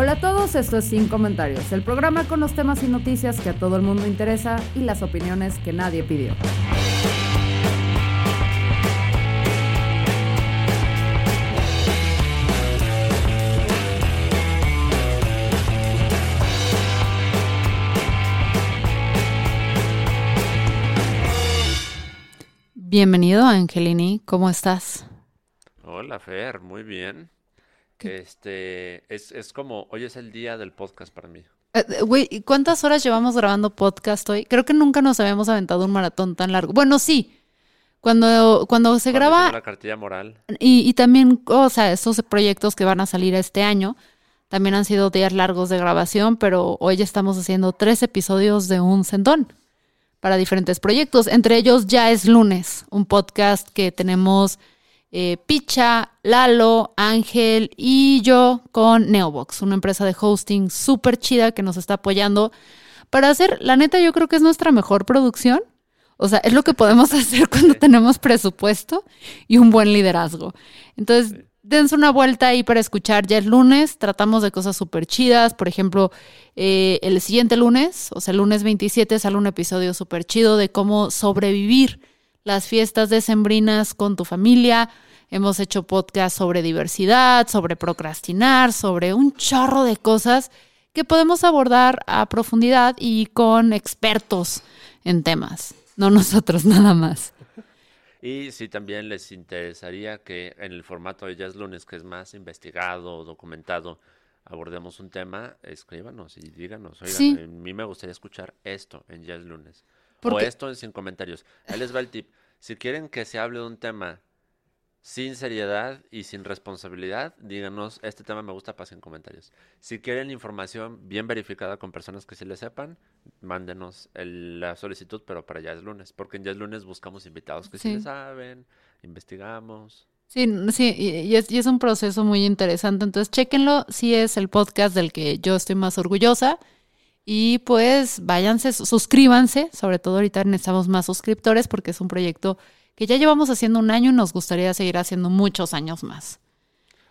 Hola a todos, esto es Sin Comentarios, el programa con los temas y noticias que a todo el mundo interesa y las opiniones que nadie pidió. Bienvenido, Angelini, ¿cómo estás? Hola, Fer, muy bien. Este, es, es como, hoy es el día del podcast para mí. Eh, eh, Güey, ¿y ¿cuántas horas llevamos grabando podcast hoy? Creo que nunca nos habíamos aventado un maratón tan largo. Bueno, sí. Cuando, cuando se Cuando graba la cartilla moral. y, y también, o sea, estos proyectos que van a salir este año, también han sido días largos de grabación, pero hoy ya estamos haciendo tres episodios de un centón para diferentes proyectos. Entre ellos ya es lunes, un podcast que tenemos eh, Picha, Lalo, Ángel y yo con Neobox, una empresa de hosting súper chida que nos está apoyando para hacer, la neta yo creo que es nuestra mejor producción. O sea, es lo que podemos hacer cuando tenemos presupuesto y un buen liderazgo. Entonces, dense una vuelta ahí para escuchar. Ya es lunes, tratamos de cosas súper chidas. Por ejemplo, eh, el siguiente lunes, o sea, el lunes 27, sale un episodio súper chido de cómo sobrevivir las fiestas decembrinas con tu familia. Hemos hecho podcast sobre diversidad, sobre procrastinar, sobre un chorro de cosas que podemos abordar a profundidad y con expertos en temas, no nosotros nada más. Y si también les interesaría que en el formato de Jazz Lunes, que es más investigado, documentado, abordemos un tema, escríbanos y díganos. Oigan, Sí. a mí me gustaría escuchar esto en Jazz Lunes. O esto en Sin Comentarios. Ahí les va el tip. Si quieren que se hable de un tema sin seriedad y sin responsabilidad, díganos, este tema me gusta para Sin Comentarios. Si quieren información bien verificada con personas que sí le sepan, mándenos el- la solicitud, pero para Jazz Lunes. Porque en Jazz Lunes buscamos invitados que sí, Sí. le saben, investigamos. Sí, sí, y, y es, y es un proceso muy interesante. Entonces, chéquenlo. Sí es el podcast del que yo estoy más orgullosa. Y pues váyanse, su- suscríbanse. Sobre todo ahorita necesitamos más suscriptores porque es un proyecto que ya llevamos haciendo un año y nos gustaría seguir haciendo muchos años más.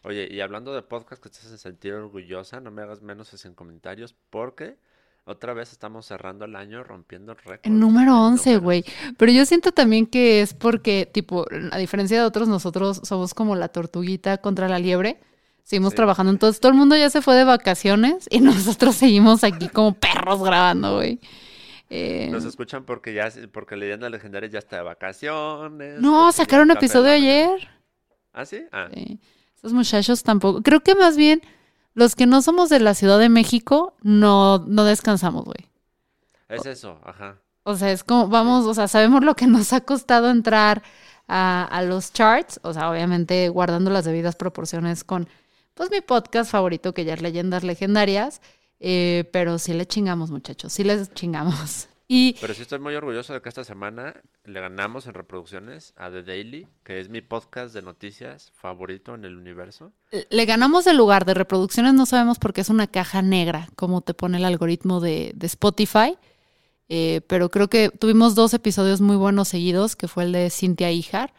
Oye, y hablando de podcast que te hace sentir orgullosa, no me hagas menos en comentarios porque otra vez estamos cerrando el año rompiendo. El número en 11, números. güey. Pero yo siento también que es porque, tipo, a diferencia de otros, nosotros somos como la tortuguita contra la liebre. Seguimos Sí. trabajando. Entonces, todo el mundo ya se fue de vacaciones y nosotros seguimos aquí como perros grabando, güey. Eh, Nos escuchan porque ya, porque Leyenda Legendaria ya está de vacaciones. no, sacaron de episodio ayer. ¿Ah, sí? Ah, Sí. Esos muchachos tampoco. Creo que más bien los que no somos de la Ciudad de México no, no descansamos, güey. es eso, ajá. O sea, es como, vamos, o sea, sabemos lo que nos ha costado entrar a, a los charts, o sea, obviamente guardando las debidas proporciones con, pues, mi podcast favorito, que ya es Leyendas Legendarias, eh, pero sí le chingamos, muchachos, sí les chingamos. Y Pero sí estoy muy orgulloso de que esta semana le ganamos en reproducciones a The Daily, que es mi podcast de noticias favorito en el universo. le ganamos el lugar de reproducciones, no sabemos por qué es una caja negra, como te pone el algoritmo de, de Spotify. Eh, pero creo que tuvimos dos episodios muy buenos seguidos, que fue el de Cintia Ijar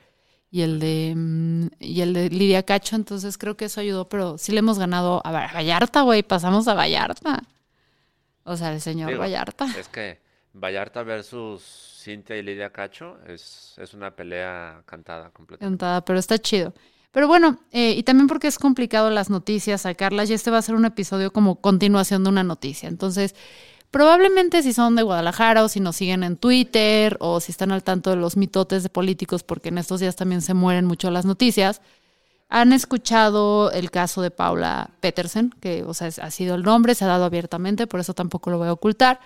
y el de mm, y el de Lidia Cacho, entonces creo que eso ayudó, pero sí le hemos ganado a Va- Vallarta, güey, pasamos a Vallarta. O sea, el señor Digo, Vallarta. Es que Vallarta versus Cintia y Lidia Cacho es, es una pelea cantada completamente. Cantada, pero está chido. Pero bueno, eh, y también porque es complicado las noticias sacarlas, y este va a ser un episodio como continuación de una noticia. Entonces, probablemente si son de Guadalajara o si nos siguen en Twitter o si están al tanto de los mitotes de políticos, porque en estos días también se mueren mucho las noticias, han escuchado el caso de Paula Petersen, que o sea, ha sido el nombre, se ha dado abiertamente, por eso tampoco lo voy a ocultar.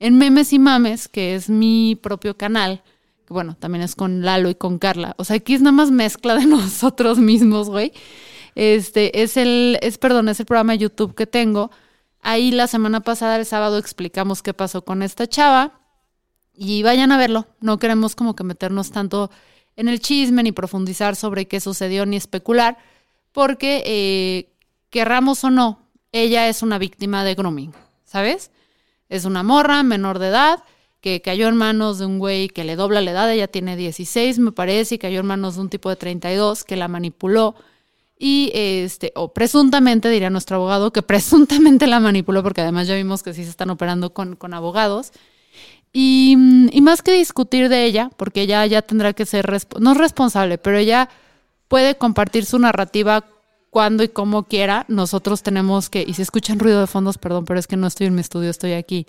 En Memes y Mames, que es mi propio canal, bueno, también es con Lalo y con Carla. O sea, aquí es nada más mezcla de nosotros mismos, güey. Este, es el, es, perdón, es el programa de YouTube que tengo. Ahí la semana pasada, el sábado, explicamos qué pasó con esta chava. Y vayan a verlo. No queremos como que meternos tanto en el chisme, ni profundizar sobre qué sucedió, ni especular, porque eh, querramos o no, ella es una víctima de grooming, ¿sabes? Es una morra menor de edad que cayó en manos de un güey que le dobla la edad, ella tiene 16 me parece, y cayó en manos de un tipo de 32 que la manipuló y este, o presuntamente, diría nuestro abogado, que presuntamente la manipuló, porque además ya vimos que sí se están operando con, con abogados. Y, y, más que discutir de ella, porque ella ya tendrá que ser, no es responsable, pero ella puede compartir su narrativa cuando y como quiera. Nosotros tenemos que, y si escuchan ruido de fondos, perdón, pero es que no estoy en mi estudio, estoy aquí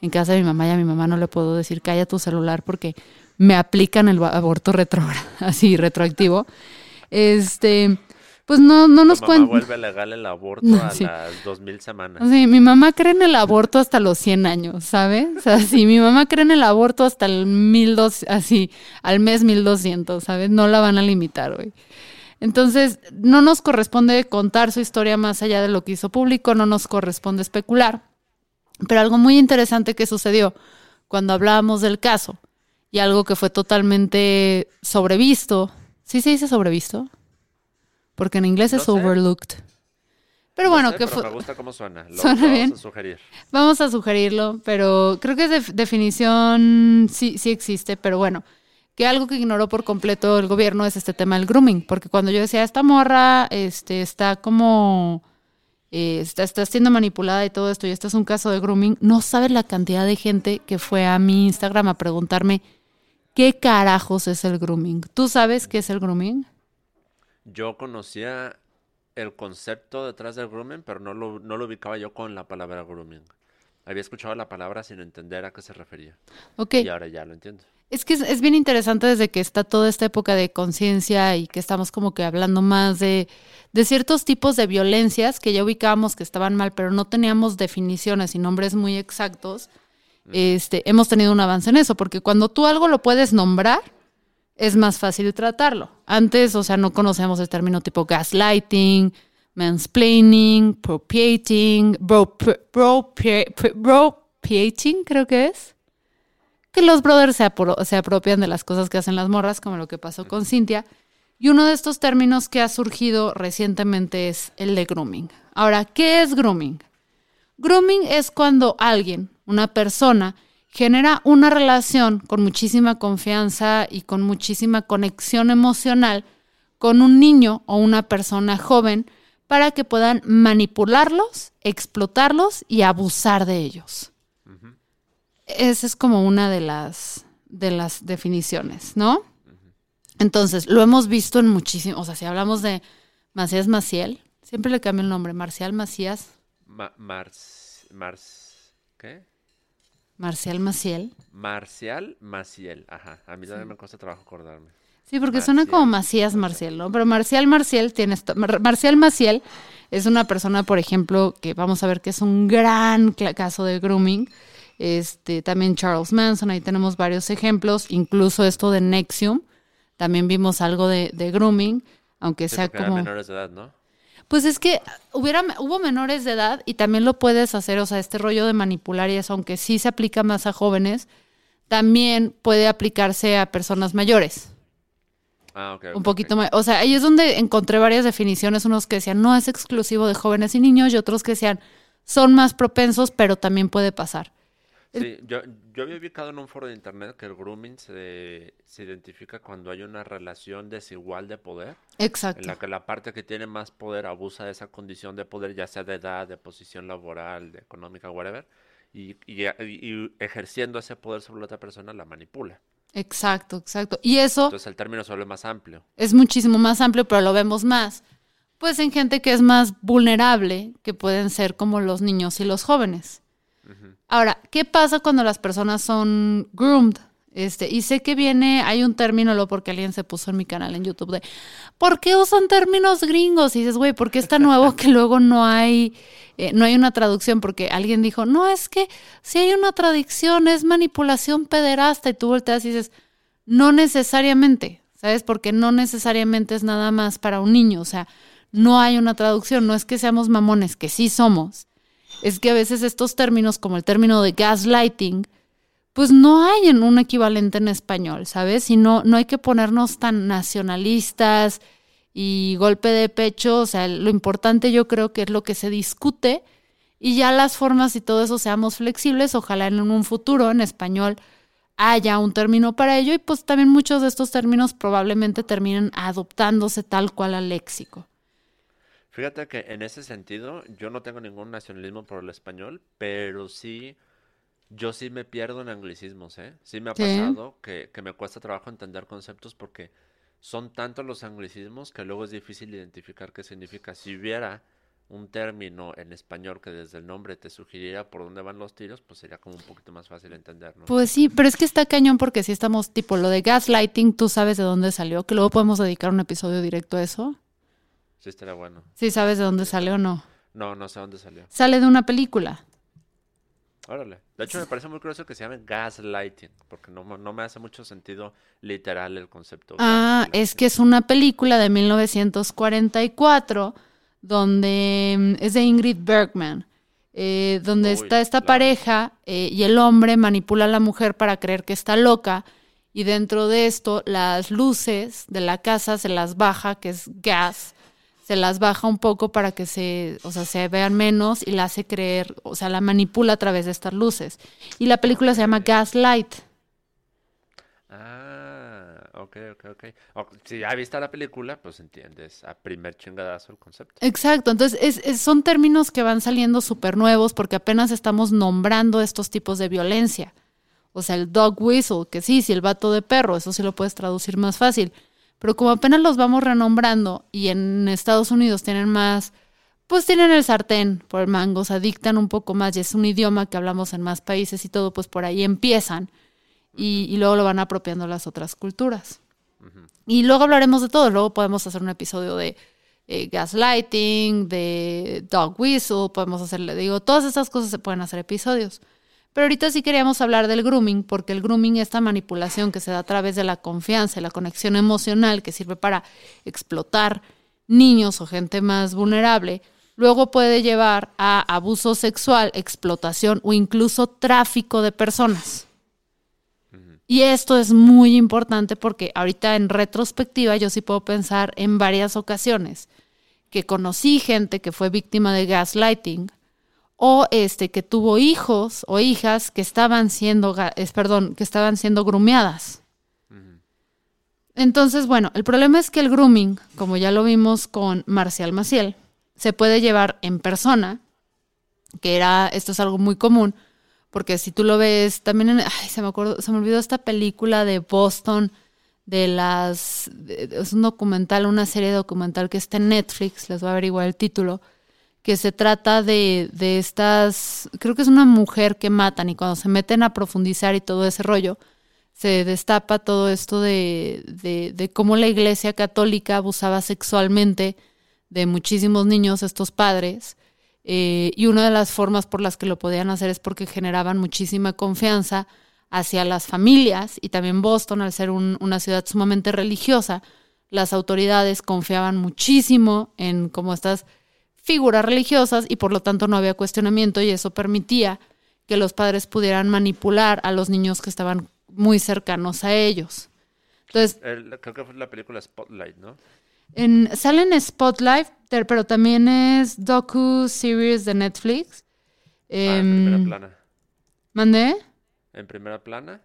en casa de mi mamá y a mi mamá no le puedo decir calla tu celular porque me aplican el aborto retrógrado, así retroactivo. Este, pues no, no nos cuentan. vuelve legal el aborto a las 2000 semanas. Sí, mi mamá cree en el aborto hasta los 100 años, ¿sabes? O sea, sí, mi mamá cree en el aborto hasta el 1200, así, al mes 1200, ¿sabes? No la van a limitar, güey. Entonces, no nos corresponde contar su historia más allá de lo que hizo público, no nos corresponde especular. Pero algo muy interesante que sucedió cuando hablábamos del caso y algo que fue totalmente sobrevisto, ¿sí se dice sobrevisto? Porque en inglés es overlooked. Pero bueno, que fue. Me gusta cómo suena. Lo ¿Suena vamos a sugerir. Vamos a sugerirlo, pero creo que de definición sí, sí existe, pero bueno que algo que ignoró por completo el gobierno es este tema del grooming, porque cuando yo decía, esta morra este, está como, eh, está, está, siendo manipulada y todo esto, y esto es un caso de grooming, no sabes la cantidad de gente que fue a mi Instagram a preguntarme, ¿qué carajos es el grooming? ¿Tú sabes qué es el grooming? Yo conocía el concepto detrás del grooming, pero no lo, no lo ubicaba yo con la palabra grooming. Había escuchado la palabra sin entender a qué se refería. Ok. Y ahora ya lo entiendo. Es que es, bien interesante desde que está toda esta época de conciencia y que estamos como que hablando más de, de ciertos tipos de violencias que ya ubicábamos que estaban mal, pero no teníamos definiciones y nombres muy exactos. Este, hemos tenido un avance en eso, porque cuando tú algo lo puedes nombrar, es más fácil tratarlo. Antes, o sea, no conocemos el término tipo gaslighting, mansplaining, propiating, creo que es que los brothers se, se apropian de las cosas que hacen las morras, como lo que pasó con Cintia. Y uno de estos términos que ha surgido recientemente es el de grooming. Ahora, ¿qué es grooming? Grooming es cuando alguien, una persona, genera una relación con muchísima confianza y con muchísima conexión emocional con un niño o una persona joven para que puedan manipularlos, explotarlos y abusar de ellos. Esa es como una de las, de las definiciones, ¿no? Entonces, lo hemos visto en muchísimos, o sea, si hablamos de Macías Maciel, siempre le cambio el nombre, Marcial Macías. Mars, Mars, ¿qué? Marcial Maciel. Marcial Maciel, ajá. A mí también me cuesta trabajo acordarme. Sí, porque suena como Macías Marcial, ¿no? Pero Marcial Marcial tiene Marcial Maciel es una persona, por ejemplo, que vamos a ver que es un gran caso de grooming este, también Charles Manson, ahí tenemos varios ejemplos, incluso esto de Nexium, también vimos algo de, grooming, aunque sea como... menores de edad, ¿no? Pues es que hubiera, hubo menores de edad y también lo puedes hacer, o sea, este rollo de manipular y eso, aunque sí se aplica más a jóvenes, también puede aplicarse a personas mayores. Ah, ok. un poquito más. O sea, ahí es donde encontré varias definiciones, unos que decían no es exclusivo de jóvenes y niños y otros que decían son más propensos, pero también puede pasar. Sí, yo, yo había ubicado en un foro de internet que el grooming se, se identifica cuando hay una relación desigual de poder. Exacto. En la que la parte que tiene más poder abusa de esa condición de poder, ya sea de edad, de posición laboral, de económica, whatever, y, y, y ejerciendo ese poder sobre la otra persona la manipula. Exacto, exacto. Y eso... Entonces el término se vuelve más amplio. Es muchísimo más amplio, pero lo vemos más. Pues en gente que es más vulnerable, que pueden ser como los niños y los jóvenes. Ahora, ¿qué pasa cuando las personas son groomed? Este, y sé que viene, hay un término, lo porque alguien se puso en mi canal en YouTube de ¿por qué usan términos gringos? Y dices, güey, ¿por qué está nuevo que luego no hay, eh, no hay una traducción? Porque alguien dijo, no, es que si hay una traducción es manipulación pederasta, y tú volteas y dices, No necesariamente, ¿sabes? Porque no necesariamente es nada más para un niño, o sea, no hay una traducción, no es que seamos mamones, que sí somos. Es que a veces estos términos, como el término de gaslighting, pues no hay en un equivalente en español, ¿sabes? Y no, no hay que ponernos tan nacionalistas y golpe de pecho, o sea, lo importante yo creo que es lo que se discute y ya las formas y todo eso seamos flexibles, ojalá en un futuro en español haya un término para ello y pues también muchos de estos términos probablemente terminen adoptándose tal cual al léxico. Fíjate que en ese sentido yo no tengo ningún nacionalismo por el español, pero sí, yo sí me pierdo en anglicismos, ¿eh? Sí me ha pasado que, que me cuesta trabajo entender conceptos porque son tantos los anglicismos que luego es difícil identificar qué significa. Si hubiera un término en español que desde el nombre te sugiriera por dónde van los tiros, pues sería como un poquito más fácil entender, Pues sí, pero es que está cañón porque si estamos tipo lo de gaslighting, tú sabes de dónde salió, que luego podemos dedicar un episodio directo a eso. Sí, estaría bueno. Sí, sabes de dónde salió o no. No, no sé dónde salió. Sale de una película. Órale. De hecho, me parece muy curioso que se llame gaslighting, porque no, no me hace mucho sentido literal el concepto. Ah, es que es una película de 1944 donde mm, es de Ingrid Bergman, eh, donde está esta pareja eh, y el hombre manipula a la mujer para creer que está loca y dentro de esto las luces de la casa se las baja, que es gas, se las baja un poco para que se, o sea, se vean menos y la hace creer, o sea, la manipula a través de estas luces. Y la película se llama Gaslight. Ah ok, ok, ok. si ya viste la película, pues entiendes a primer chingadazo el concepto. Exacto, entonces es, son términos que van saliendo súper nuevos porque apenas estamos nombrando estos tipos de violencia. O sea, el dog whistle, que sí, si el vato de perro, eso sí lo puedes traducir más fácil. Pero como apenas los vamos renombrando y en Estados Unidos tienen más, pues tienen el sartén por el mango, o sea, dictan un poco más y es un idioma que hablamos en más países y todo, pues por ahí empiezan y, luego lo van apropiando las otras culturas. Y luego hablaremos de todo, luego podemos hacer un episodio de eh, gaslighting, de dog whistle, podemos hacerle, digo, todas esas cosas se pueden hacer episodios. Pero ahorita sí queríamos hablar del grooming, porque el grooming, esta manipulación que se da a través de la confianza y la conexión emocional que sirve para explotar niños o gente más vulnerable, luego puede llevar a abuso sexual, explotación o incluso tráfico de personas. Y esto es muy importante porque ahorita en retrospectiva yo sí puedo pensar en varias ocasiones que conocí gente que fue víctima de gaslighting o este que tuvo hijos o hijas que estaban siendo es, perdón, que estaban siendo grumeadas. Entonces, bueno, el problema es que el grooming, como ya lo vimos con Marcial Maciel, se puede llevar en persona, que era esto es algo muy común, porque si tú lo ves, también, en, ay, se me acuerdo, se me olvidó esta película de Boston, de las, es un documental, una serie documental que está en Netflix, les voy a averiguar el título, que se trata de, de estas, creo que es una mujer que matan y cuando se meten a profundizar y todo ese rollo, se destapa todo esto de, de, cómo la iglesia católica abusaba sexualmente de muchísimos niños, estos padres, eh, y una de las formas por las que lo podían hacer es porque generaban muchísima confianza hacia las familias y también Boston, al ser una ciudad sumamente religiosa, las autoridades confiaban muchísimo en como estas figuras religiosas y por lo tanto no había cuestionamiento y eso permitía que los padres pudieran manipular a los niños que estaban muy cercanos a ellos. Entonces, creo que fue la película Spotlight, ¿no? En, sale en Spotlight, pero también es docu series de Netflix. ah, en primera em, plana. ¿Mandé? ¿En primera plana?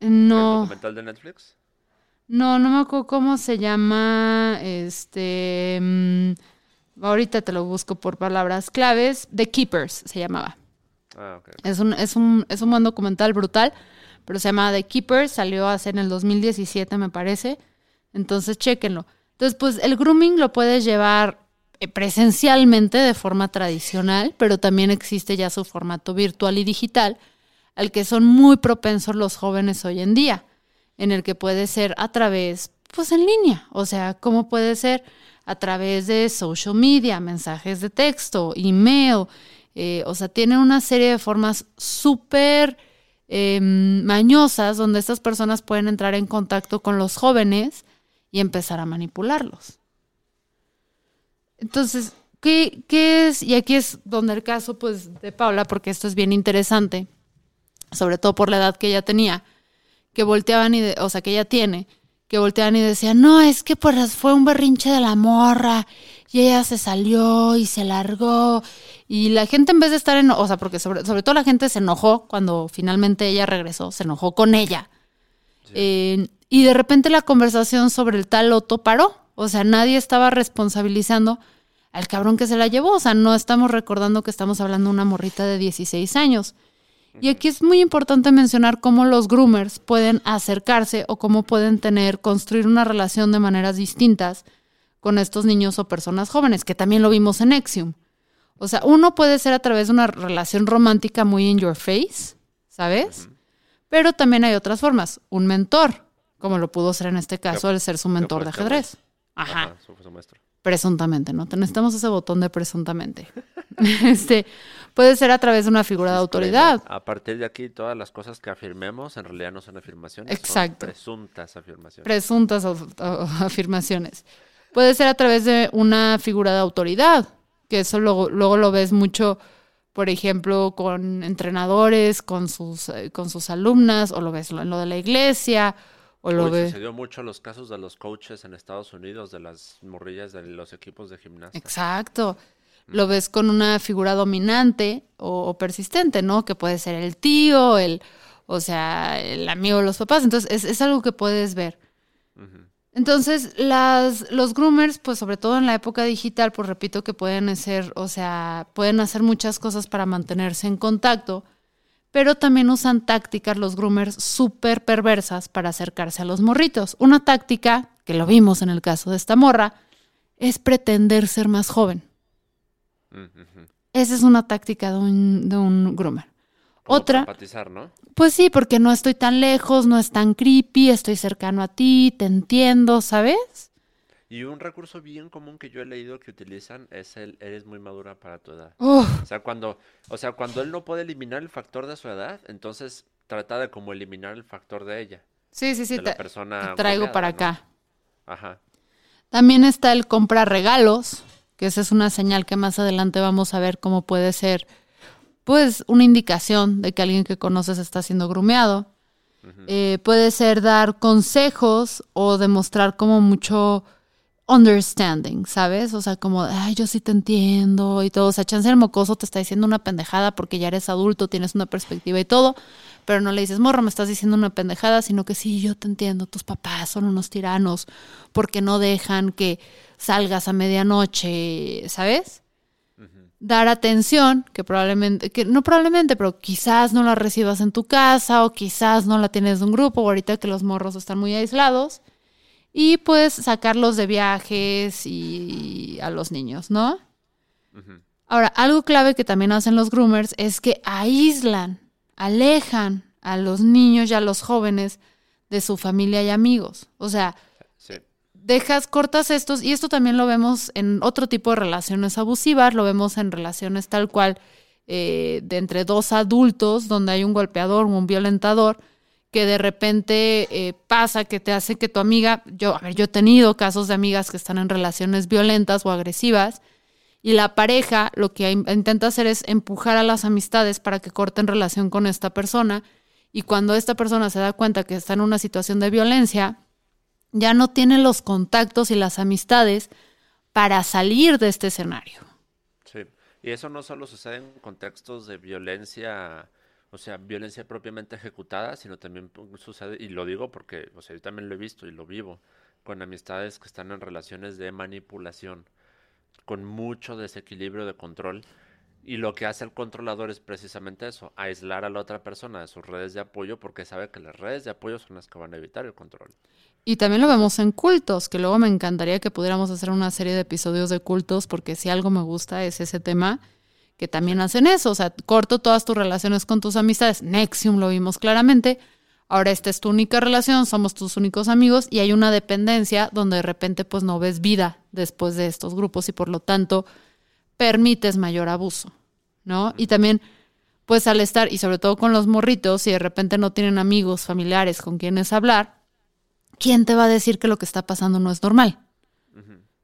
No. ¿El documental de Netflix? No, no me acuerdo cómo se llama. Este. Em, ahorita te lo busco por palabras claves. The Keepers se llamaba. Ah, okay. Es un, es un, es un buen documental brutal, pero se llama The Keepers. Salió hace en el 2017, me parece. Entonces, chéquenlo. Entonces, pues el grooming lo puedes llevar eh, presencialmente de forma tradicional, pero también existe ya su formato virtual y digital, al que son muy propensos los jóvenes hoy en día, en el que puede ser a través, pues en línea, o sea, como puede ser a través de social media, mensajes de texto, email, eh, o sea, tiene una serie de formas súper em, mañosas donde estas personas pueden entrar en contacto con los jóvenes y empezar a manipularlos. Entonces, ¿qué, qué es? Y aquí es donde el caso pues, de Paula, porque esto es bien interesante, sobre todo por la edad que ella tenía, que volteaban y, de- o sea, que ella tiene, que volteaban y decían, no, es que pues fue un berrinche de la morra y ella se salió y se largó y la gente en vez de estar en, o sea, porque sobre, sobre todo la gente se enojó cuando finalmente ella regresó, se enojó con ella. Eh, y de repente la conversación sobre el tal Loto paró, o sea, nadie estaba responsabilizando al cabrón que se la llevó, o sea, no estamos recordando que estamos hablando de una morrita de 16 años. Y aquí es muy importante mencionar cómo los groomers pueden acercarse o cómo pueden tener, construir una relación de maneras distintas con estos niños o personas jóvenes, que también lo vimos en Exium. O sea, uno puede ser a través de una relación romántica muy in your face, ¿sabes? Pero también hay otras formas. Un mentor, como lo pudo ser en este caso, el ser su mentor de ajedrez. Ajá. Ajá, su- su maestro. Presuntamente, ¿no? Necesitamos ese botón de presuntamente. este puede ser a través de una figura de autoridad. A partir de aquí, todas las cosas que afirmemos en realidad no son afirmaciones, Exacto. son presuntas afirmaciones. Presuntas afirmaciones. Puede ser a través de una figura de autoridad, que eso luego, luego lo ves mucho, por ejemplo, con entrenadores, con sus, eh, con sus alumnas, o lo ves en lo de la iglesia, o lo Uy, sucedió mucho los casos de los coaches en Estados Unidos, de las morrillas de los equipos de gimnasia. Exacto. Lo ves con una figura dominante o, o persistente, ¿no? Que puede ser el tío, el, o sea, el amigo de los papás. Entonces, es, es algo que puedes ver. Entonces, las, los groomers, pues sobre todo en la época digital, pues repito que pueden ser, o sea, pueden hacer muchas cosas para mantenerse en contacto, pero también usan tácticas los groomers súper perversas para acercarse a los morritos. Una táctica, que lo vimos en el caso de esta morra, es pretender ser más joven. Esa es una táctica de un, de un groomer. Como Otra, para empatizar, ¿no? pues sí, porque no estoy tan lejos, no es tan creepy, estoy cercano a ti, te entiendo, ¿sabes? Y un recurso bien común que yo he leído que utilizan es el eres muy madura para tu edad. O sea, cuando, o sea, cuando él no puede eliminar el factor de su edad, entonces trata de como eliminar el factor de ella, sí, sí, sí, de la persona te traigo goleada, para ¿no? acá. Ajá. También está el comprar regalos, que esa es una señal que más adelante vamos a ver cómo puede ser, pues, una indicación de que alguien que conoces está siendo grumeado. Eh, puede ser dar consejos o demostrar como mucho understanding, ¿sabes? O sea, como, ay, yo sí te entiendo y todo. O sea, chance el mocoso te está diciendo una pendejada porque ya eres adulto, tienes una perspectiva y todo, pero no le dices, morro, me estás diciendo una pendejada, sino que sí, yo te entiendo, tus papás son unos tiranos porque no dejan que salgas a medianoche, ¿sabes? Dar atención, que probablemente, que no probablemente, pero quizás no la recibas en tu casa o quizás no la tienes de un grupo, o ahorita que los morros están muy aislados. Y pues sacarlos de viajes y a los niños, ¿no? Ahora, algo clave que también hacen los groomers es que aíslan, alejan a los niños y a los jóvenes de su familia y amigos. O sea, Sí. dejas, cortas estos, y esto también lo vemos en otro tipo de relaciones abusivas, lo vemos en relaciones tal cual eh, de entre dos adultos, donde hay un golpeador o un violentador, que de repente eh, pasa que te hace que tu amiga, yo, a ver, yo he tenido casos de amigas que están en relaciones violentas o agresivas, y la pareja lo que in- intenta hacer es empujar a las amistades para que corten relación con esta persona, y cuando esta persona se da cuenta que está en una situación de violencia, ya no tiene los contactos y las amistades para salir de este escenario. Sí, y eso no solo sucede en contextos de violencia, o sea, violencia propiamente ejecutada, sino también sucede, y lo digo porque, o sea, yo también lo he visto y lo vivo, con amistades que están en relaciones de manipulación, con mucho desequilibrio de control, y lo que hace el controlador es precisamente eso, aislar a la otra persona de sus redes de apoyo, porque sabe que las redes de apoyo son las que van a evitar el control. Y también lo vemos en cultos, que luego me encantaría que pudiéramos hacer una serie de episodios de cultos, porque si algo me gusta es ese tema, que también hacen eso, o sea, corto todas tus relaciones con tus amistades. Nexium lo vimos claramente. Ahora esta es tu única relación, somos tus únicos amigos y hay una dependencia donde de repente pues no ves vida después de estos grupos y por lo tanto permites mayor abuso, ¿no? Y también pues al estar, y sobre todo con los morritos, si de repente no tienen amigos, familiares con quienes hablar, ¿quién te va a decir que lo que está pasando no es normal?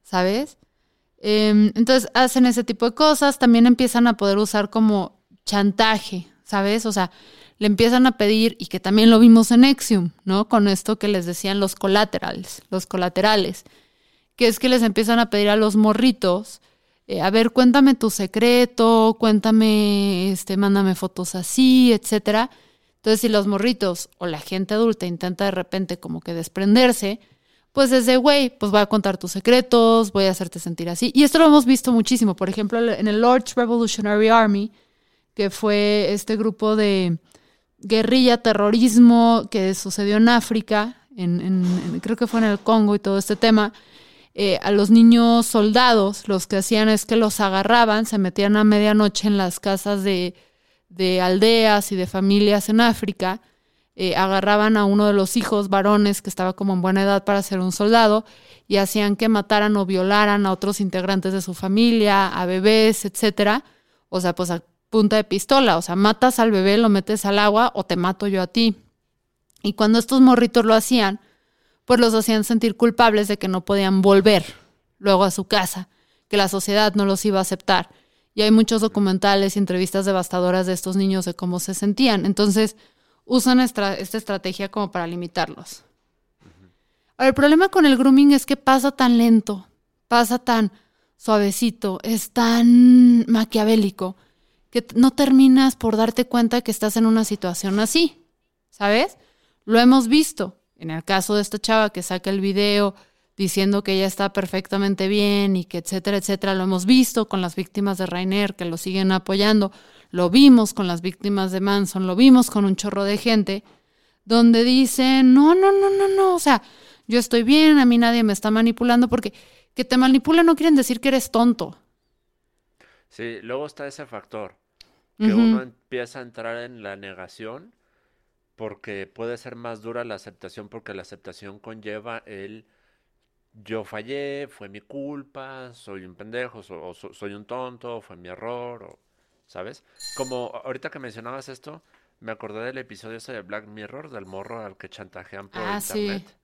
¿Sabes? Em, entonces hacen ese tipo de cosas, también empiezan a poder usar como chantaje, ¿sabes? O sea, le empiezan a pedir, y que también lo vimos en Exium, ¿no? Con esto que les decían los colaterales, los colaterales, que es que les empiezan a pedir a los morritos, eh, a ver, cuéntame tu secreto, cuéntame, este, mándame fotos así, etcétera. Entonces, si los morritos o la gente adulta intenta de repente como que desprenderse, pues es de, güey, pues voy a contar tus secretos, voy a hacerte sentir así. Y esto lo hemos visto muchísimo. Por ejemplo, en el Lord's Revolutionary Army, que fue este grupo de guerrilla, terrorismo que sucedió en África, en, creo que fue en el Congo y todo este tema, eh, a los niños soldados, los que hacían es que los agarraban, se metían a medianoche en las casas de, de aldeas y de familias en África, eh, agarraban a uno de los hijos varones que estaba como en buena edad para ser un soldado y hacían que mataran o violaran a otros integrantes de su familia, a bebés, etcétera. O sea, pues a punta de pistola, o sea, matas al bebé, lo metes al agua o te mato yo a ti. Y cuando estos morritos lo hacían, pues los hacían sentir culpables de que no podían volver luego a su casa, que la sociedad no los iba a aceptar. Y hay muchos documentales y entrevistas devastadoras de estos niños de cómo se sentían. Entonces, usan esta, estrategia como para limitarlos. Ahora, el problema con el grooming es que pasa tan lento, pasa tan suavecito, es tan maquiavélico, que no terminas por darte cuenta que estás en una situación así, ¿sabes? Lo hemos visto. En el caso de esta chava que saca el video diciendo que ella está perfectamente bien y que etcétera, etcétera, lo hemos visto con las víctimas de Rainer que lo siguen apoyando, lo vimos con las víctimas de Manson, lo vimos con un chorro de gente, donde dicen, no, no, no, no, no, o sea, yo estoy bien, a mí nadie me está manipulando, porque que te manipulen no quieren decir que eres tonto. Sí, luego está ese factor, que uno empieza a entrar en la negación porque puede ser más dura la aceptación porque la aceptación conlleva el yo fallé, fue mi culpa, soy un pendejo, o soy un tonto, fue mi error, o, ¿sabes? Como ahorita que mencionabas esto, me acordé del episodio ese de Black Mirror, del morro al que chantajean por ah, internet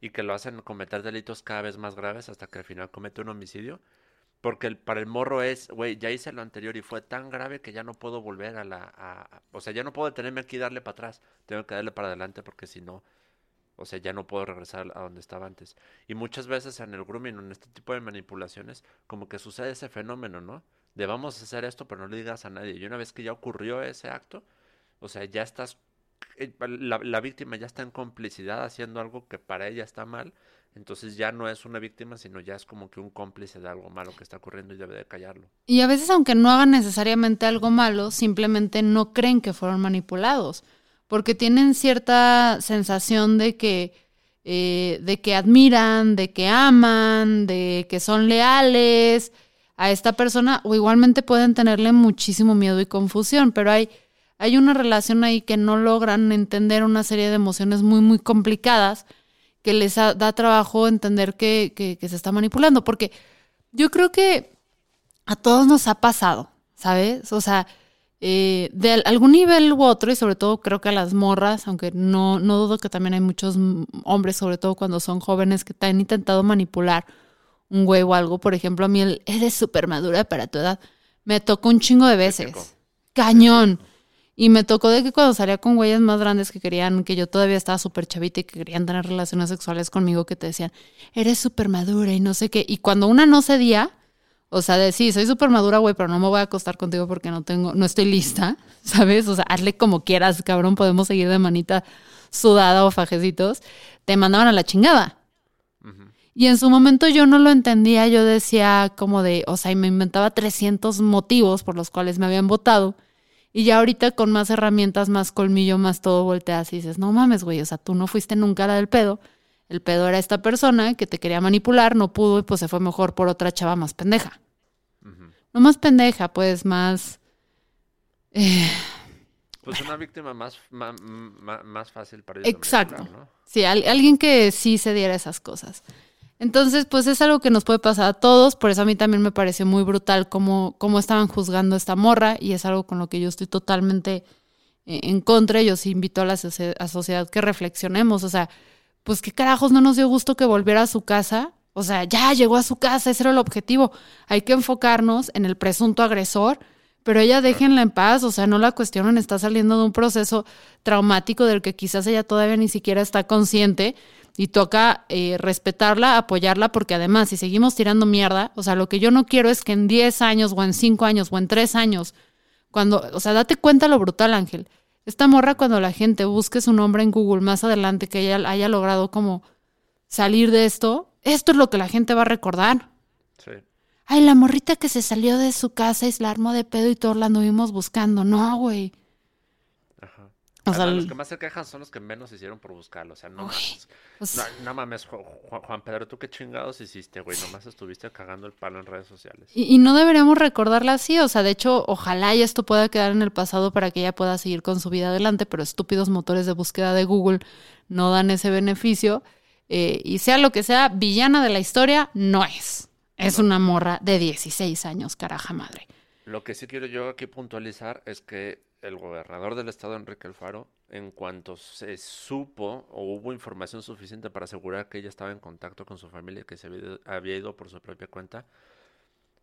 y que lo hacen cometer delitos cada vez más graves hasta que al final comete un homicidio. Porque el, para el morro es, güey, ya hice lo anterior y fue tan grave que ya no puedo volver a la... o sea, ya no puedo detenerme aquí y darle para atrás. Tengo que darle para adelante porque si no, o sea, ya no puedo regresar a donde estaba antes. Y muchas veces en el grooming, en este tipo de manipulaciones, como que sucede ese fenómeno, ¿no? De vamos a hacer esto, pero no le digas a nadie. Y una vez que ya ocurrió ese acto, o sea, ya estás... Eh, la, la víctima ya está en complicidad haciendo algo que para ella está mal entonces ya no es una víctima, sino ya es como que un cómplice de algo malo que está ocurriendo y debe de callarlo. Y a veces, aunque no hagan necesariamente algo malo, simplemente no creen que fueron manipulados, porque tienen cierta sensación de que, eh, de que admiran, de que aman, de que son leales a esta persona, o igualmente pueden tenerle muchísimo miedo y confusión, pero hay, hay una relación ahí que no logran entender una serie de emociones muy, muy complicadas que les da trabajo entender que, que, se está manipulando, porque yo creo que a todos nos ha pasado, ¿sabes? O sea, eh, de algún nivel u otro, y sobre todo creo que a las morras, aunque no, no dudo que también hay muchos hombres, sobre todo cuando son jóvenes, que te han intentado manipular un güey o algo. Por ejemplo, a mí el, eres súper madura para tu edad. Me tocó un chingo de veces. Cañón. Y me tocó de que cuando salía con güeyes más grandes que querían, que yo todavía estaba súper chavita y que querían tener relaciones sexuales conmigo, que te decían, eres súper madura y no sé qué. Y cuando una no cedía, o sea, de sí, soy súper madura, güey, pero no me voy a acostar contigo porque no tengo, no estoy lista, ¿sabes? O sea, hazle como quieras, cabrón, podemos seguir de manita sudada o fajecitos. Te mandaban a la chingada. Y en su momento yo no lo entendía, yo decía como de, o sea, y me inventaba 300 motivos por los cuales me habían votado. Y ya ahorita con más herramientas, más colmillo, más todo volteas y dices, no mames, güey, o sea, tú no fuiste nunca la del pedo. El pedo era esta persona que te quería manipular, no pudo y pues se fue mejor por otra chava más pendeja. No más pendeja, pues más... Eh, pues una víctima más, más, fácil para ellos. Exacto. Sí, alguien que sí se diera esas cosas. Entonces, pues es algo que nos puede pasar a todos, por eso a mí también me pareció muy brutal cómo, cómo estaban juzgando a esta morra y es algo con lo que yo estoy totalmente eh, en contra. Yo sí invito a la sociedad que reflexionemos, o sea, pues qué carajos no nos dio gusto que volviera a su casa. O sea, ya llegó a su casa, ese era el objetivo. Hay que enfocarnos en el presunto agresor, pero ella déjenla en paz, o sea, no la cuestionen, está saliendo de un proceso traumático del que quizás ella todavía ni siquiera está consciente y toca eh, respetarla, apoyarla, porque además, si seguimos tirando mierda, o sea, lo que yo no quiero es que en 10 años o en 5 años o en 3 años, cuando, o sea, date cuenta lo brutal, Ángel. Esta morra, cuando la gente busque su nombre en Google más adelante, que ella haya logrado como salir de esto, esto es lo que la gente va a recordar. Sí. Ay, la morrita que se salió de su casa y se la armó de pedo y todos la anduvimos buscando. No, güey. Ajá. O sea, Además, los que más se quejan son los que menos hicieron por buscarlo. O sea, no Uy, mames. pues- No, no mames, Ju- Ju- Juan Pedro, ¿tú qué chingados hiciste, güey? Nomás estuviste cagando el palo en redes sociales. Y, y no deberíamos recordarla así, o sea, de hecho, ojalá y esto pueda quedar en el pasado para que ella pueda seguir con su vida adelante, pero estúpidos motores de búsqueda de Google no dan ese beneficio. eh, y sea lo que sea, villana de la historia, no es. Es una morra de 16 años, caraja madre. Lo que sí quiero yo aquí puntualizar es que el gobernador del estado, Enrique Alfaro, en cuanto se supo o hubo información suficiente para asegurar que ella estaba en contacto con su familia y que se había ido, por su propia cuenta,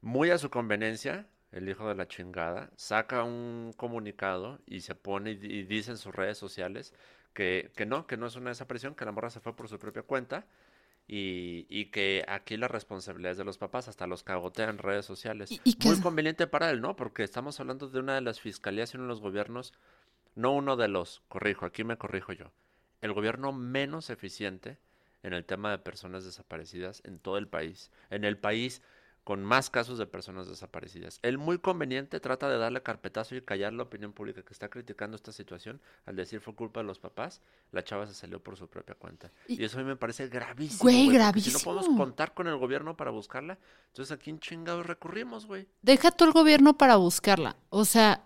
muy a su conveniencia, el hijo de la chingada, saca un comunicado y se pone y dice en sus redes sociales que, que no, que no es una desaparición, que la morra se fue por su propia cuenta y, y que aquí la responsabilidad es de los papás, hasta los cagotea en redes sociales. Y- Muy es- conveniente para él, ¿no? Porque estamos hablando de una de las fiscalías y uno de los gobiernos, no uno de los, corrijo, aquí me corrijo yo, el gobierno menos eficiente en el tema de personas desaparecidas en todo el país, en el país con más casos de personas desaparecidas. Él muy conveniente trata de darle carpetazo y callar la opinión pública que está criticando esta situación al decir fue culpa de los papás, la chava se salió por su propia cuenta. Y- Y, eso a mí me parece gravísimo. Güey, porque Si no podemos gravísimo. contar con el gobierno para buscarla, entonces a quién chingados recurrimos, güey. Deja tú el gobierno para buscarla. O sea,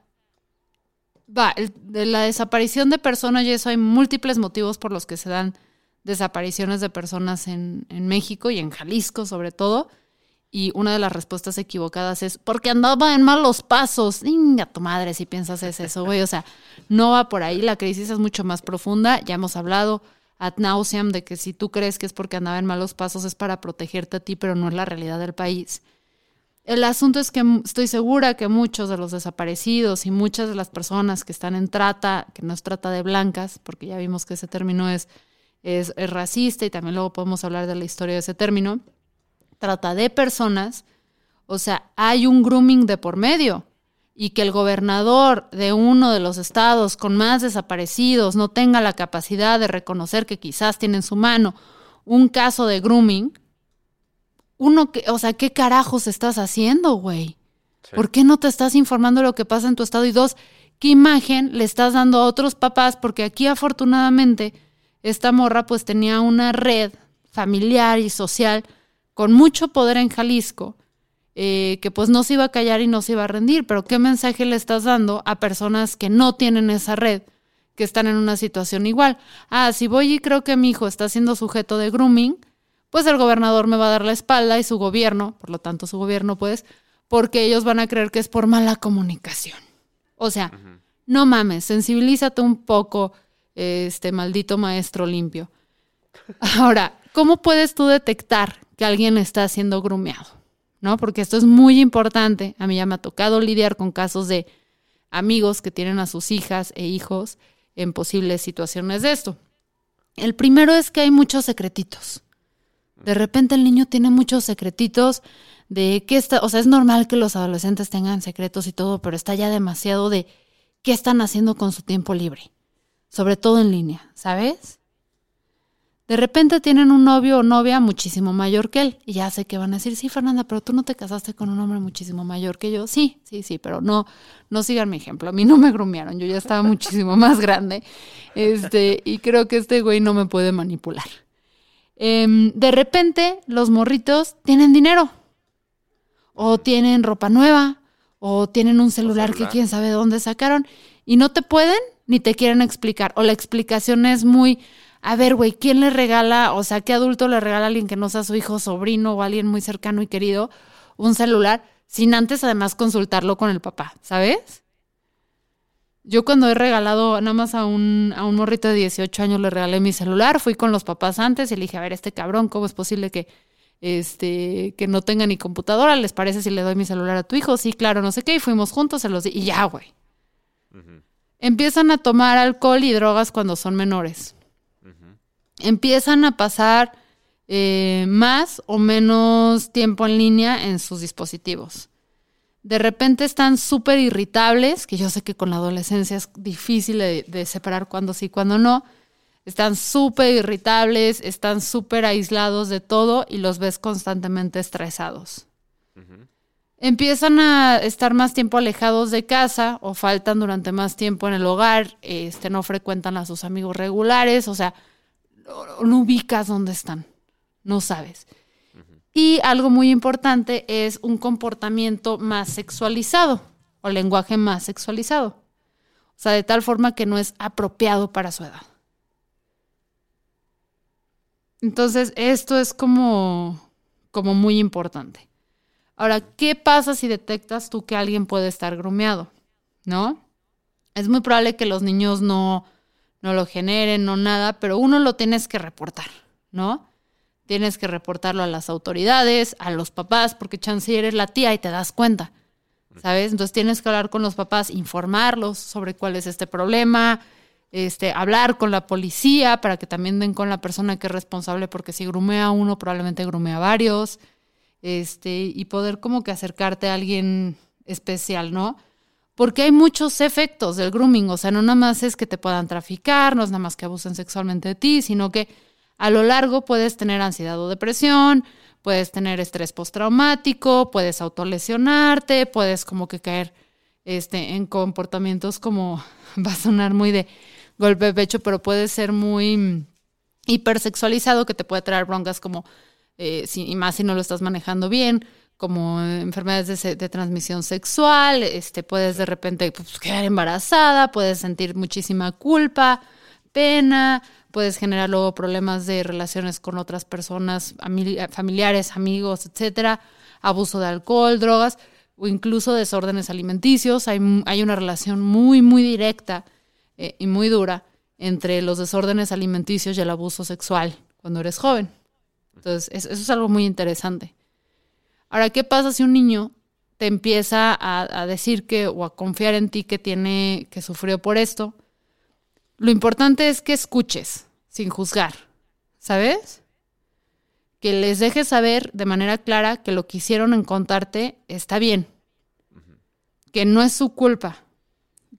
va, el- de la desaparición de personas y eso hay múltiples motivos por los que se dan desapariciones de personas en, en México y en Jalisco sobre todo. Y una de las respuestas equivocadas es porque andaba en malos pasos. Inga tu madre si piensas es eso, güey. O sea, no va por ahí. La crisis es mucho más profunda. Ya hemos hablado ad nauseam de que si tú crees que es porque andaba en malos pasos es para protegerte a ti, pero no es la realidad del país. El asunto es que estoy segura que muchos de los desaparecidos y muchas de las personas que están en trata, que no es trata de blancas, porque ya vimos que ese término es, es racista y también luego podemos hablar de la historia de ese término, trata de personas, o sea, hay un grooming de por medio y que el gobernador de uno de los estados con más desaparecidos no tenga la capacidad de reconocer que quizás tiene en su mano un caso de grooming, uno que, o sea, ¿qué carajos estás haciendo, güey? Sí. ¿Por qué no te estás informando de lo que pasa en tu estado? Y dos, ¿qué imagen le estás dando a otros papás? Porque aquí afortunadamente esta morra pues tenía una red familiar y social con mucho poder en Jalisco, eh, que pues no se iba a callar y no se iba a rendir. Pero ¿qué mensaje le estás dando a personas que no tienen esa red, que están en una situación igual? Ah, si voy y creo que mi hijo está siendo sujeto de grooming, pues el gobernador me va a dar la espalda y su gobierno, por lo tanto su gobierno pues, porque ellos van a creer que es por mala comunicación. O sea, no mames, sensibilízate un poco, este maldito maestro limpio. Ahora, ¿cómo puedes tú detectar que alguien está siendo grumeado? ¿No? Porque esto es muy importante. A mí ya me ha tocado lidiar con casos de amigos que tienen a sus hijas e hijos en posibles situaciones de esto. El primero es que hay muchos secretitos. De repente el niño tiene muchos secretitos de qué está, o sea, es normal que los adolescentes tengan secretos y todo, pero está ya demasiado de qué están haciendo con su tiempo libre, sobre todo en línea, ¿sabes? De repente tienen un novio o novia muchísimo mayor que él y ya sé que van a decir, sí, Fernanda, pero tú no te casaste con un hombre muchísimo mayor que yo. Sí, sí, sí, pero no, no sigan mi ejemplo. A mí no me grumearon, yo ya estaba muchísimo más grande, este, y creo que este güey no me puede manipular. Em, de repente los morritos tienen dinero o tienen ropa nueva o tienen un celular, que quién sabe de dónde sacaron y no te pueden ni te quieren explicar o la explicación es muy A ver, güey, ¿quién le regala, o sea, qué adulto le regala a alguien que no sea su hijo, sobrino o alguien muy cercano y querido un celular sin antes además consultarlo con el papá, ¿sabes? Yo cuando he regalado nada más a un, a un morrito de 18 años le regalé mi celular, fui con los papás antes y le dije, a ver, este cabrón, ¿cómo es posible que, este, que no tenga ni computadora? ¿Les parece si le doy mi celular a tu hijo? Sí, claro, no sé qué, y fuimos juntos, se los di, y ya, güey. Empiezan a tomar alcohol y drogas cuando son menores. Empiezan a pasar eh, más o menos tiempo en línea en sus dispositivos de repente están súper irritables, que yo sé que con la adolescencia es difícil de, separar cuándo sí, cuándo no. Están súper irritables, están súper aislados de todo y los ves constantemente estresados. Empiezan a estar más tiempo alejados de casa o faltan durante más tiempo en el hogar, este, no frecuentan a sus amigos regulares, o sea, no ubicas dónde están, no sabes. Y algo muy importante es un comportamiento más sexualizado o lenguaje más sexualizado. O sea, de tal forma que no es apropiado para su edad. Entonces, esto es como, como muy importante. Ahora, ¿qué pasa si detectas tú que alguien puede estar grumeado? ¿No? Es muy probable que los niños no, no lo generen, no nada, pero uno lo tienes que reportar, ¿no? Tienes que reportarlo a las autoridades, a los papás, porque chance eres la tía y te das cuenta, ¿sabes? Entonces tienes que hablar con los papás, informarlos sobre cuál es este problema, este, hablar con la policía para que también den con la persona que es responsable, porque si grumea uno, probablemente grumea varios, este, y poder como que acercarte a alguien especial, ¿no? Porque hay muchos efectos del grooming, o sea, no nada más es que te puedan traficar, no es nada más que abusen sexualmente de ti, sino que a lo largo puedes tener ansiedad o depresión, puedes tener estrés postraumático, puedes autolesionarte, puedes como que caer este, en comportamientos como, va a sonar muy de golpe de pecho, pero puede ser muy mm, hipersexualizado que te puede traer broncas como, eh, y más si no lo estás manejando bien, como enfermedades de, de transmisión sexual, este, puedes de repente pues, quedar embarazada, puedes sentir muchísima culpa, pena, puedes generar luego problemas de relaciones con otras personas, familiares, amigos, etcétera, abuso de alcohol, drogas o incluso desórdenes alimenticios. Hay, hay una relación muy, muy directa eh, y muy dura entre los desórdenes alimenticios y el abuso sexual cuando eres joven. Entonces, eso es algo muy interesante. Ahora, ¿qué pasa si un niño te empieza a, decir que o a confiar en ti que tiene, que sufrió por esto? Lo importante es que escuches sin juzgar, ¿sabes? Que les dejes saber de manera clara que lo que hicieron en contarte está bien, que no es su culpa,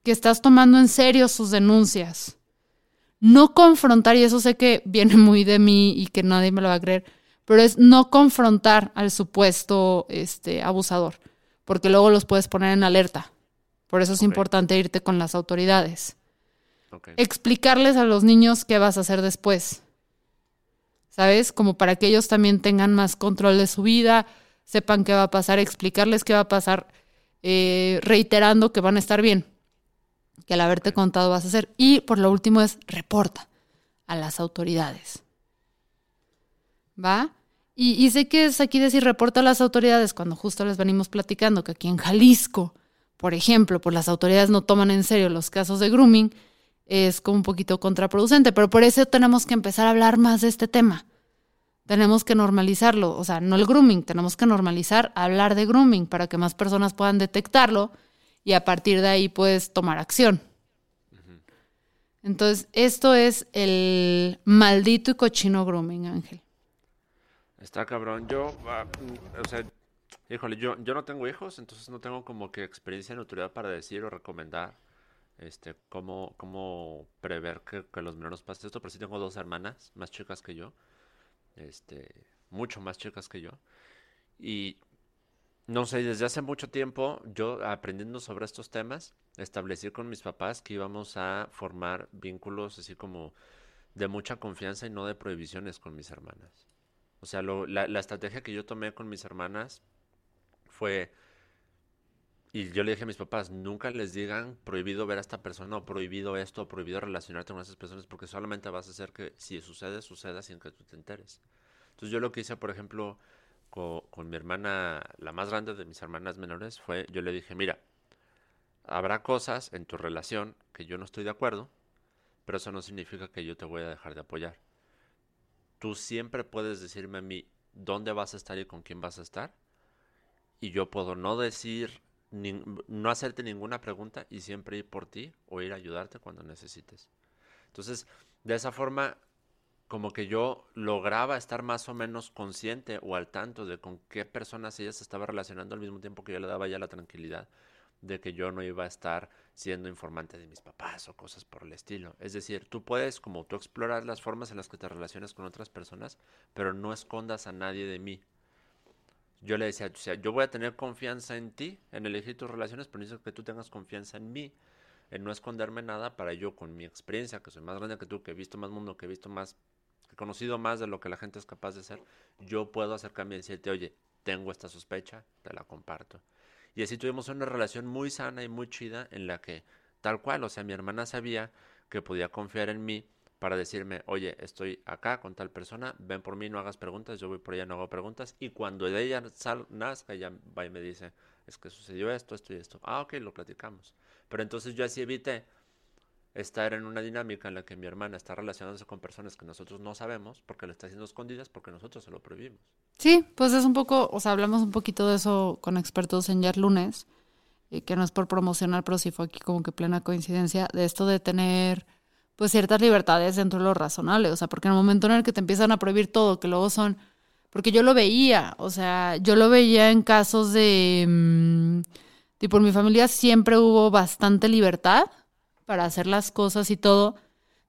que estás tomando en serio sus denuncias. No confrontar, y eso sé que viene muy de mí y que nadie me lo va a creer, pero es no confrontar al supuesto este, abusador, porque luego los puedes poner en alerta. Por eso es importante irte con las autoridades. Explicarles a los niños qué vas a hacer después. ¿Sabes? Como para que ellos también tengan más control de su vida, sepan qué va a pasar, explicarles qué va a pasar, eh, reiterando que van a estar bien, que al haberte contado vas a hacer. Y por lo último es reporta a las autoridades. ¿Va? Y, y, sé que es aquí decir reporta a las autoridades cuando justo les venimos platicando que aquí en Jalisco, por ejemplo, pues las autoridades no toman en serio los casos de grooming es como un poquito contraproducente, pero por eso tenemos que empezar a hablar más de este tema. Tenemos que normalizarlo, o sea, no el grooming, tenemos que normalizar hablar de grooming para que más personas puedan detectarlo y a partir de ahí puedes tomar acción. Entonces, esto es el maldito y cochino grooming, Ángel. Está cabrón. Yo, ah, o sea, híjole, yo, yo no tengo hijos, entonces no tengo como que experiencia en autoridad para decir o recomendar este, cómo, cómo prever que, que los menores pasen esto, pero sí tengo dos hermanas más chicas que yo, este, mucho más chicas que yo, y no sé, desde hace mucho tiempo yo aprendiendo sobre estos temas, establecí con mis papás que íbamos a formar vínculos así como de mucha confianza y no de prohibiciones con mis hermanas. O sea, lo, la, estrategia que yo tomé con mis hermanas fue Y yo le dije a mis papás, nunca les digan prohibido ver a esta persona o prohibido esto prohibido relacionarte con esas personas porque solamente vas a hacer que si sucede, suceda sin que tú te enteres. Entonces yo lo que hice, por ejemplo, con, con mi hermana, la más grande de mis hermanas menores, fue, yo le dije, mira, habrá cosas en tu relación que yo no estoy de acuerdo, pero eso no significa que yo te voy a dejar de apoyar. Tú siempre puedes decirme a mí dónde vas a estar y con quién vas a estar, y yo puedo no decir, no hacerte ninguna pregunta y siempre ir por ti o ir a ayudarte cuando necesites. Entonces, de esa forma, como que yo lograba estar más o menos consciente o al tanto de con qué personas ella se estaba relacionando al mismo tiempo que yo le daba ya la tranquilidad de que yo no iba a estar siendo informante de mis papás o cosas por el estilo. Es decir, tú puedes como tú explorar las formas en las que te relacionas con otras personas, pero no escondas a nadie de mí. Yo le decía, o sea, yo voy a tener confianza en ti, en elegir tus relaciones, pero necesito que tú tengas confianza en mí, en no esconderme nada para yo con mi experiencia, que soy más grande que tú, que he visto más mundo, que he visto más, que he conocido más de lo que la gente es capaz de ser, yo puedo acercarme y decirte, oye, tengo esta sospecha, te la comparto. Y así tuvimos una relación muy sana y muy chida en la que, tal cual, o sea, mi hermana sabía que podía confiar en mí para decirme, oye, estoy acá con tal persona, ven por mí, no hagas preguntas, yo voy por ella, no hago preguntas. Y cuando de ella sal, nazca, ella va y me dice, es que sucedió esto, esto y esto. Ah, ok, lo platicamos. Pero entonces yo así evité estar en una dinámica en la que mi hermana está relacionándose con personas que nosotros no sabemos porque le está haciendo escondidas porque nosotros se lo prohibimos. Sí, pues es un poco, o sea, hablamos un poquito de eso con expertos en Yar Lunes, y que no es por promocionar, pero sí fue aquí como que plena coincidencia, de esto de tener pues ciertas libertades dentro de lo razonable, o sea, porque en el momento en el que te empiezan a prohibir todo, que luego son, porque yo lo veía, o sea, yo lo veía en casos de, mm, tipo, en mi familia siempre hubo bastante libertad, para hacer las cosas y todo.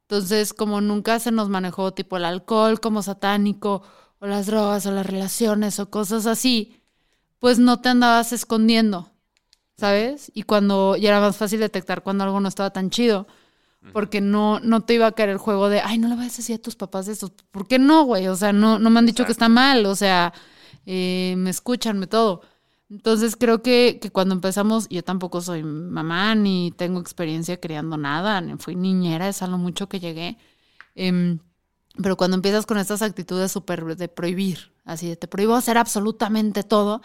Entonces, como nunca se nos manejó tipo el alcohol como satánico, o las drogas, o las relaciones, o cosas así, pues no te andabas escondiendo, ¿sabes? Y cuando ya era más fácil detectar cuando algo no estaba tan chido, porque no, no te iba a caer el juego de, ay, no le vayas a decir a tus papás eso. ¿Por qué no, güey? O sea, no, no me han dicho que está mal, o sea, eh, me escuchan, me todo. Entonces creo que, que, cuando empezamos, yo tampoco soy mamá ni tengo experiencia criando nada, ni fui niñera, es a lo mucho que llegué. Em, pero cuando empiezas con estas actitudes súper de prohibir, así de te prohíbo hacer absolutamente todo,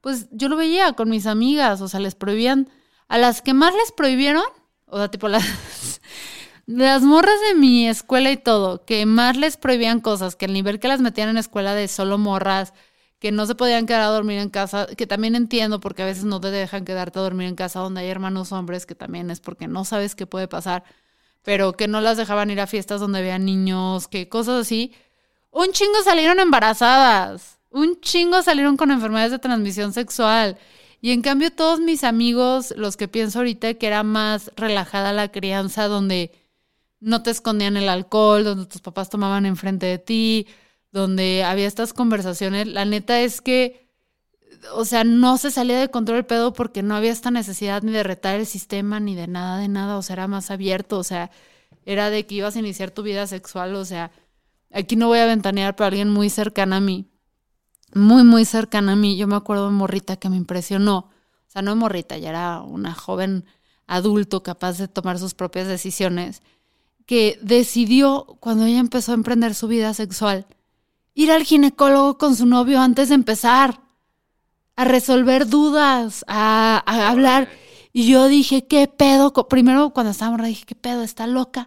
pues yo lo veía con mis amigas, o sea, les prohibían, a las que más les prohibieron, o sea, tipo las, las morras de mi escuela y todo, que más les prohibían cosas, que el nivel que las metían en escuela de solo morras, que no se podían quedar a dormir en casa, que también entiendo porque a veces no te dejan quedarte a dormir en casa donde hay hermanos hombres, que también es porque no sabes qué puede pasar, pero que no las dejaban ir a fiestas donde vean niños, que cosas así. Un chingo salieron embarazadas, un chingo salieron con enfermedades de transmisión sexual. Y en cambio todos mis amigos, los que pienso ahorita que era más relajada la crianza, donde no te escondían el alcohol, donde tus papás tomaban enfrente de ti, donde había estas conversaciones, la neta es que, o sea, no se salía de control el pedo porque no había esta necesidad ni de retar el sistema, ni de nada, de nada, o sea, era más abierto, o sea, era de que ibas a iniciar tu vida sexual, o sea, aquí no voy a ventanear, pero alguien muy cercana a mí, muy, muy cercana a mí, yo me acuerdo de Morrita que me impresionó, o sea, no Morrita, ya era una joven adulto capaz de tomar sus propias decisiones, que decidió, cuando ella empezó a emprender su vida sexual, ir al ginecólogo con su novio antes de empezar, a resolver dudas, a, hablar. Y yo dije, ¿qué pedo? Primero cuando estábamos, dije, ¿qué pedo? Está loca.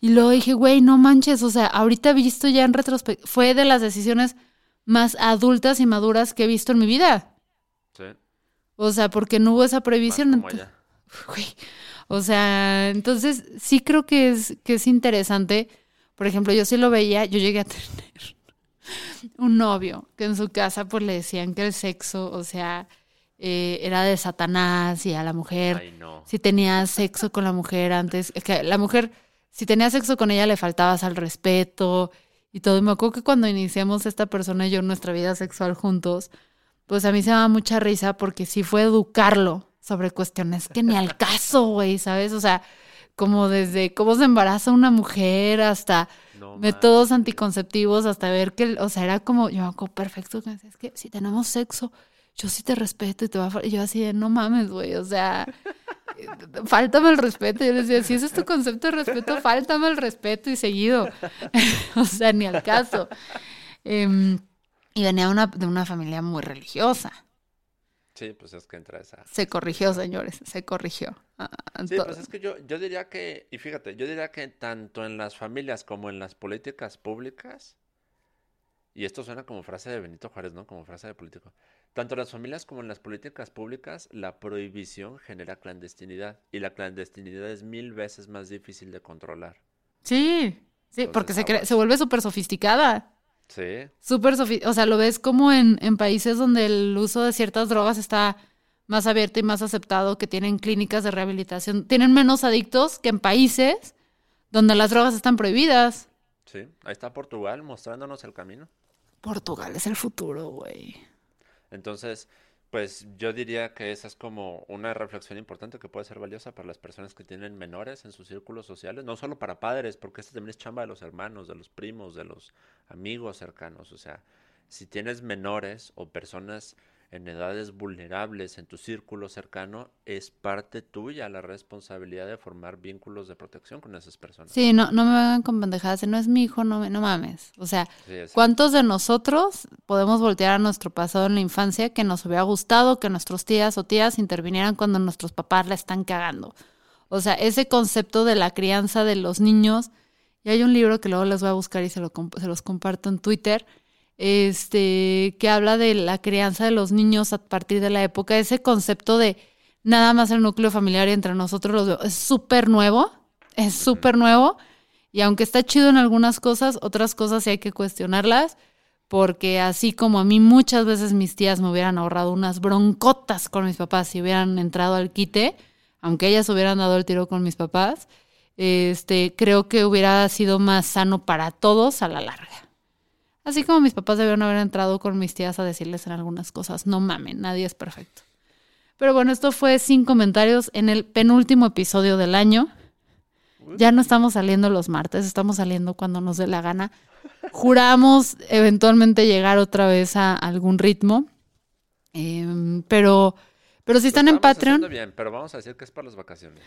Y luego dije, güey, no manches, o sea, ahorita he visto ya en retrospectiva, fue de las decisiones más adultas y maduras que he visto en mi vida. Sí. O sea, porque no hubo esa previsión. o sea, entonces sí creo que es, que es interesante. Por ejemplo, yo sí lo veía, yo llegué a tener un novio que en su casa pues le decían que el sexo, o sea, eh, era de Satanás y a la mujer, si tenía sexo con la mujer antes, que la mujer, si tenía sexo con ella le faltabas al respeto y todo. Y me acuerdo que cuando iniciamos esta persona y yo nuestra vida sexual juntos, pues a mí se me daba mucha risa porque sí fue educarlo sobre cuestiones que ni al caso, güey, ¿sabes? O sea, como desde cómo se embaraza una mujer hasta métodos anticonceptivos, hasta ver que, o sea, era como, yo me acuerdo perfecto, es que si tenemos sexo yo sí te respeto y te va a... Y yo así de, no mames, güey, o sea, fáltame el respeto. Yo les decía, si ese es tu concepto de respeto, fáltame el respeto y seguido. o sea, ni al caso. Em, y venía una, de una familia muy religiosa. Sí, pues es que entra esa. Se corrigió, señores, se corrigió. Ah, sí, pues es que yo, yo diría que, y fíjate, yo diría que tanto en las familias como en las políticas públicas, y esto suena como frase de Benito Juárez, ¿no? Como frase de político. Tanto en las familias como en las políticas públicas, la prohibición genera clandestinidad. Y la clandestinidad es mil veces más difícil de controlar. Sí, sí, porque se, se vuelve súper sofisticada. Sí. Súper sofisticada. O sea, lo ves como en, en países donde el uso de ciertas drogas está más abierto y más aceptado, que tienen clínicas de rehabilitación. Tienen menos adictos que en países donde las drogas están prohibidas. Sí, ahí está Portugal mostrándonos el camino. Portugal es el futuro, güey. Entonces, pues yo diría que esa es como una reflexión importante que puede ser valiosa para las personas que tienen menores en sus círculos sociales, no solo para padres, porque esto también es chamba de los hermanos, de los primos, de los amigos cercanos. O sea, si tienes menores o personas en edades vulnerables en tu círculo cercano, es parte tuya la responsabilidad de formar vínculos de protección con esas personas. Sí, no, no me hagan con pendejadas, si no es mi hijo, no, no mames. O sea, ¿cuántos de nosotros podemos voltear a nuestro pasado en la infancia que nos hubiera gustado que nuestros tías o tías intervinieran cuando nuestros papás la están cagando? O sea, ese concepto de la crianza de los niños, y hay un libro que luego les voy a buscar y se, lo, se los comparto en Twitter, este, que habla de la crianza de los niños a partir de la época, ese concepto de nada más el núcleo familiar y entre nosotros los es súper nuevo, es súper nuevo, y aunque está chido en algunas cosas, otras cosas sí hay que cuestionarlas, porque así como a mí muchas veces mis tías me hubieran ahorrado unas broncotas con mis papás si hubieran entrado al quite, aunque ellas hubieran dado el tiro con mis papás, este, creo que hubiera sido más sano para todos a la larga. Así como mis papás debieron haber entrado con mis tías a decirles en algunas cosas, no mamen, nadie es perfecto. Pero bueno, esto fue sin comentarios en el penúltimo episodio del año. Ya no estamos saliendo los martes, estamos saliendo cuando nos dé la gana. Juramos eventualmente llegar otra vez a algún ritmo. Em, pero pero si están en Patreon. bien, pero vamos a decir que es por las vacaciones.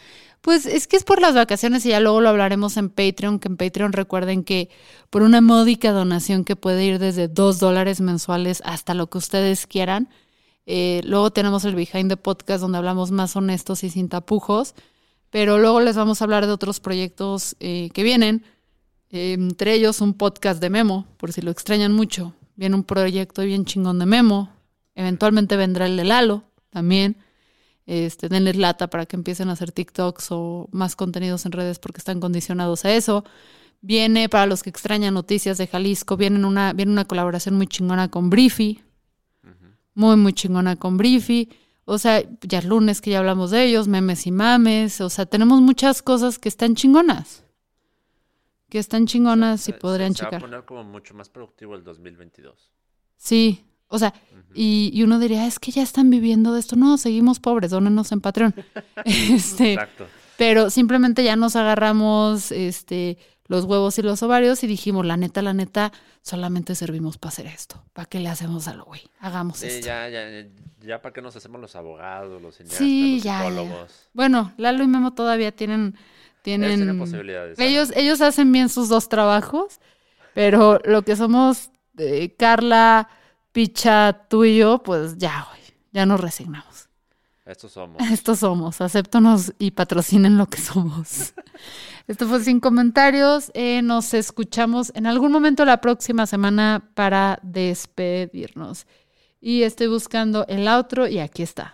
Pues es que es por las vacaciones y ya luego lo hablaremos en Patreon, que en Patreon recuerden que por una módica donación que puede ir desde dos dólares mensuales hasta lo que ustedes quieran. Eh, luego tenemos el Behind the Podcast donde hablamos más honestos y sin tapujos. Pero luego les vamos a hablar de otros proyectos eh, que vienen. entre ellos un podcast de Memo, por si lo extrañan mucho. Viene un proyecto bien chingón de Memo. Eventualmente vendrá el de Lalo también. Este, denles lata para que empiecen a hacer TikToks o más contenidos en redes porque están condicionados a eso. Viene, para los que extrañan noticias de Jalisco, viene una, viene una colaboración muy chingona con Briefy. Muy, muy chingona con Briefy. O sea, ya lunes que ya hablamos de ellos, memes y mames. O sea, tenemos muchas cosas que están chingonas. Que están chingonas y podrían checar. Se va a poner como mucho más productivo el 2022. Sí, o sea, y, uno diría, es que ya están viviendo de esto. No, seguimos pobres, dónenos en Patreon. este, Exacto. Pero simplemente ya nos agarramos este, los huevos y los ovarios y dijimos, la neta, la neta, solamente servimos para hacer esto. ¿Para qué le hacemos algo, güey? Hagamos sí, esto. Ya, ya, ya, ¿para qué nos hacemos los abogados, los cineastas, sí, los psicólogos? Bueno, Lalo y Memo todavía tienen... Tienen, tienen posibilidades. Ellos, ellos hacen bien sus dos trabajos, pero lo que somos eh, Carla picha tú y yo, pues ya, güey, ya nos resignamos. Estos somos. Estos somos. Acéptonos y patrocinen lo que somos. Esto fue sin comentarios. Eh, nos escuchamos en algún momento la próxima semana para despedirnos. Y estoy buscando el outro y aquí está.